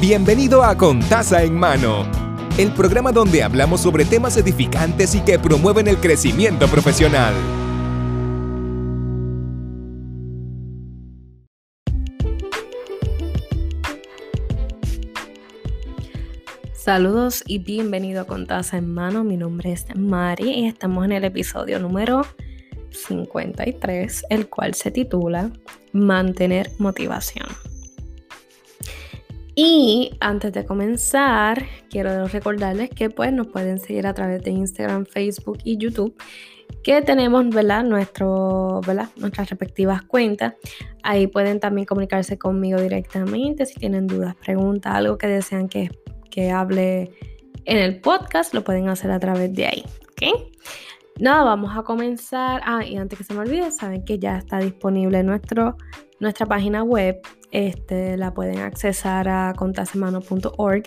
Bienvenido a Contaza en Mano, el programa donde hablamos sobre temas edificantes y que promueven el crecimiento profesional. Saludos y bienvenido a Contaza en Mano. Mi nombre es Mari y estamos en el episodio número 53, el cual se titula Mantener motivación. Y antes de comenzar, quiero recordarles que pues nos pueden seguir a través de Instagram, Facebook y YouTube, que tenemos. Nuestras respectivas cuentas. Ahí pueden también comunicarse conmigo directamente si tienen dudas, preguntas, algo que desean que, que hable en el podcast, lo pueden hacer a través de ahí, ¿ok? Nada, vamos a comenzar. Ah, y antes que se me olvide, saben que ya está disponible nuestro, nuestra página web. Este, la pueden accesar a contasemano.org.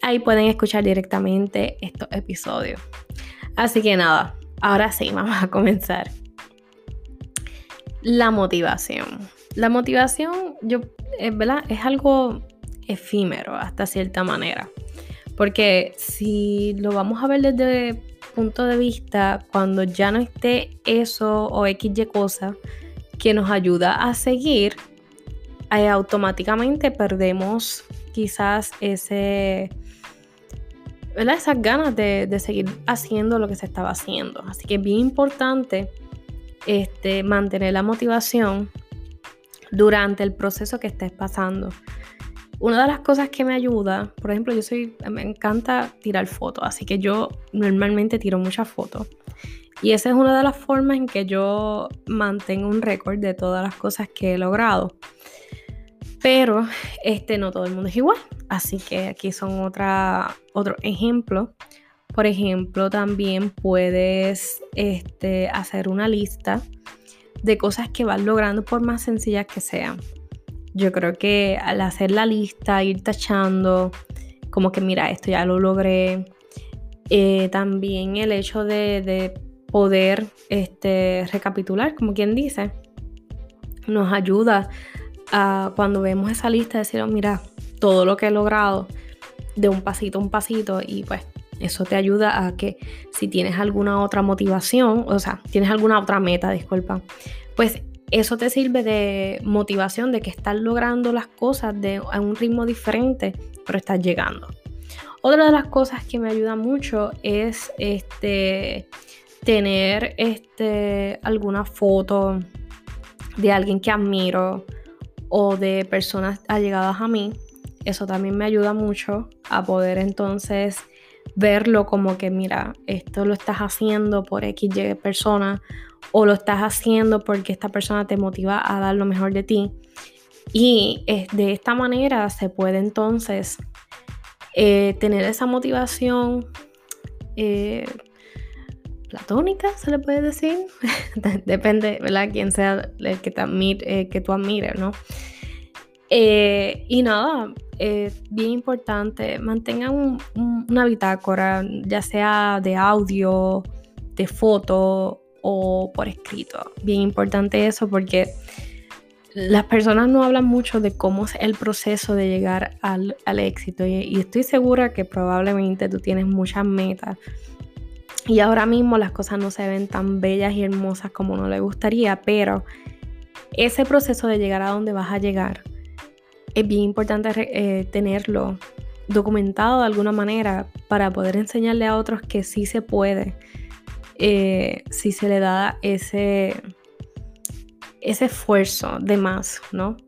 Ahí pueden escuchar directamente estos episodios. Así que nada, ahora sí, vamos a comenzar. La motivación. La motivación, yo, eh, ¿verdad? Es algo efímero hasta cierta manera. Porque si lo vamos a ver desde punto de vista, cuando ya no esté eso o XY cosa que nos ayuda a seguir, automáticamente perdemos quizás ese, esas ganas de, seguir haciendo lo que se estaba haciendo. Así que es bien importante este, mantener la motivación durante el proceso que estés pasando. Una de las cosas que me ayuda, por ejemplo, yo soy, me encanta tirar fotos, así que yo normalmente tiro muchas fotos. Y esa es una de las formas en que yo mantengo un récord de todas las cosas que he logrado. Pero este, no todo el mundo es igual. Así que aquí son otra, otro ejemplo. Por ejemplo, también puedes este, hacer una lista de cosas que vas logrando por más sencillas que sean. Yo creo que al hacer la lista, ir tachando, como que mira, esto ya lo logré. Eh, también el hecho de, poder este, recapitular, como quien dice, nos ayuda a cuando vemos esa lista decir, oh, mira, todo lo que he logrado de un pasito a un pasito y pues eso te ayuda a que si tienes alguna otra motivación, o sea, tienes alguna otra meta, disculpa, pues eso te sirve de motivación de que estás logrando las cosas de, a un ritmo diferente, pero estás llegando. Otra de las cosas que me ayuda mucho es este, tener este, alguna foto de alguien que admiro o de personas allegadas a mí. Eso también me ayuda mucho a poder entonces verlo como que, mira, esto lo estás haciendo por XY persona o lo estás haciendo porque esta persona te motiva a dar lo mejor de ti. Y de esta manera se puede entonces eh, tener esa motivación eh, platónica, se le puede decir. Depende, ¿verdad? Quién sea el que, te admire, eh, que tú admires, ¿no? Y nada, bien importante, mantengan una bitácora, ya sea de audio, de foto o por escrito. Bien importante eso porque las personas no hablan mucho de cómo es el proceso de llegar al, éxito y, estoy segura que probablemente tú tienes muchas metas y ahora mismo las cosas no se ven tan bellas y hermosas como uno le gustaría, pero ese proceso de llegar a donde vas a llegar es bien importante eh, tenerlo documentado de alguna manera para poder enseñarle a otros que sí se puede eh, si se le da ese, ese esfuerzo de más, ¿no?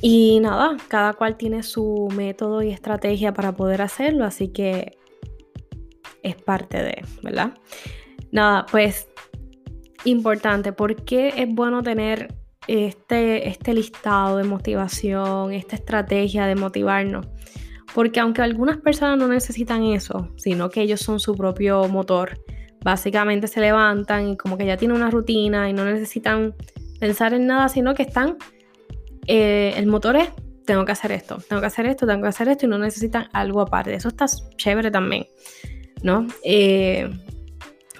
Y nada, cada cual tiene su método y estrategia para poder hacerlo, así que es parte de, ¿verdad? Nada, pues importante, ¿por qué es bueno tener este, este listado de motivación, esta estrategia de motivarnos? Porque aunque algunas personas no necesitan eso, sino que ellos son su propio motor, básicamente se levantan y como que ya tienen una rutina y no necesitan pensar en nada, sino que están, eh, el motor es, tengo que hacer esto, tengo que hacer esto, tengo que hacer esto y no necesitan algo aparte. Eso está chévere también, ¿no? Eh,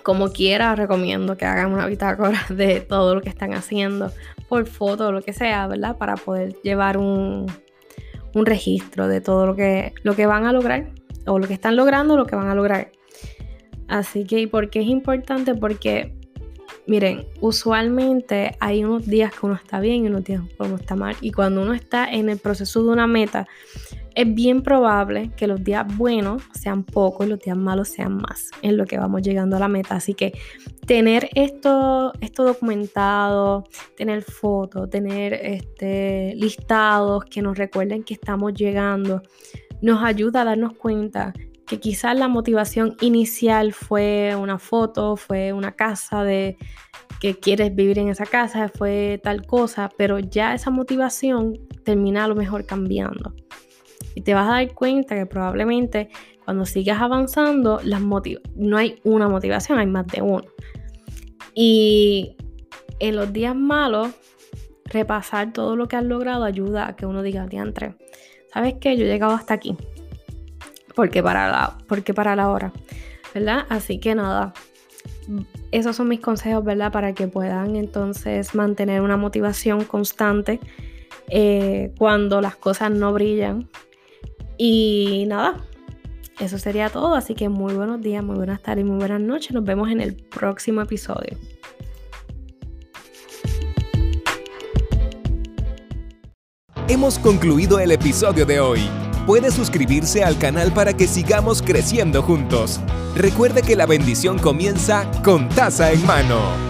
como quiera, recomiendo que hagan una bitácora de todo lo que están haciendo por foto o lo que sea, ¿verdad? Para poder llevar un, un registro de todo lo que, lo que van a lograr o lo que están logrando, lo que van a lograr. Así que, ¿y por qué es importante? Porque, miren, usualmente hay unos días que uno está bien y unos días que uno está mal. Y cuando uno está en el proceso de una meta, es bien probable que los días buenos sean pocos y los días malos sean más en lo que vamos llegando a la meta. Así que tener esto, esto documentado, tener fotos, tener este, listados que nos recuerden que estamos llegando, nos ayuda a darnos cuenta que quizás la motivación inicial fue una foto, fue una casa de que quieres vivir en esa casa, fue tal cosa, pero ya esa motivación termina a lo mejor cambiando. Y te vas a dar cuenta que probablemente cuando sigas avanzando, las no hay una motivación, hay más de uno. Y en los días malos, repasar todo lo que has logrado ayuda a que uno diga, diantre, ¿sabes qué? Yo he llegado hasta aquí. Porque para porque para la hora, ¿verdad? Así que nada, esos son mis consejos, ¿verdad? Para que puedan entonces mantener una motivación constante eh, cuando las cosas no brillan. Y nada, eso sería todo. Así que muy buenos días, muy buenas tardes muy buenas noches. Nos vemos en el próximo episodio. Hemos concluido el episodio de hoy. Puede suscribirse al canal para que sigamos creciendo juntos. Recuerde que la bendición comienza con taza en mano.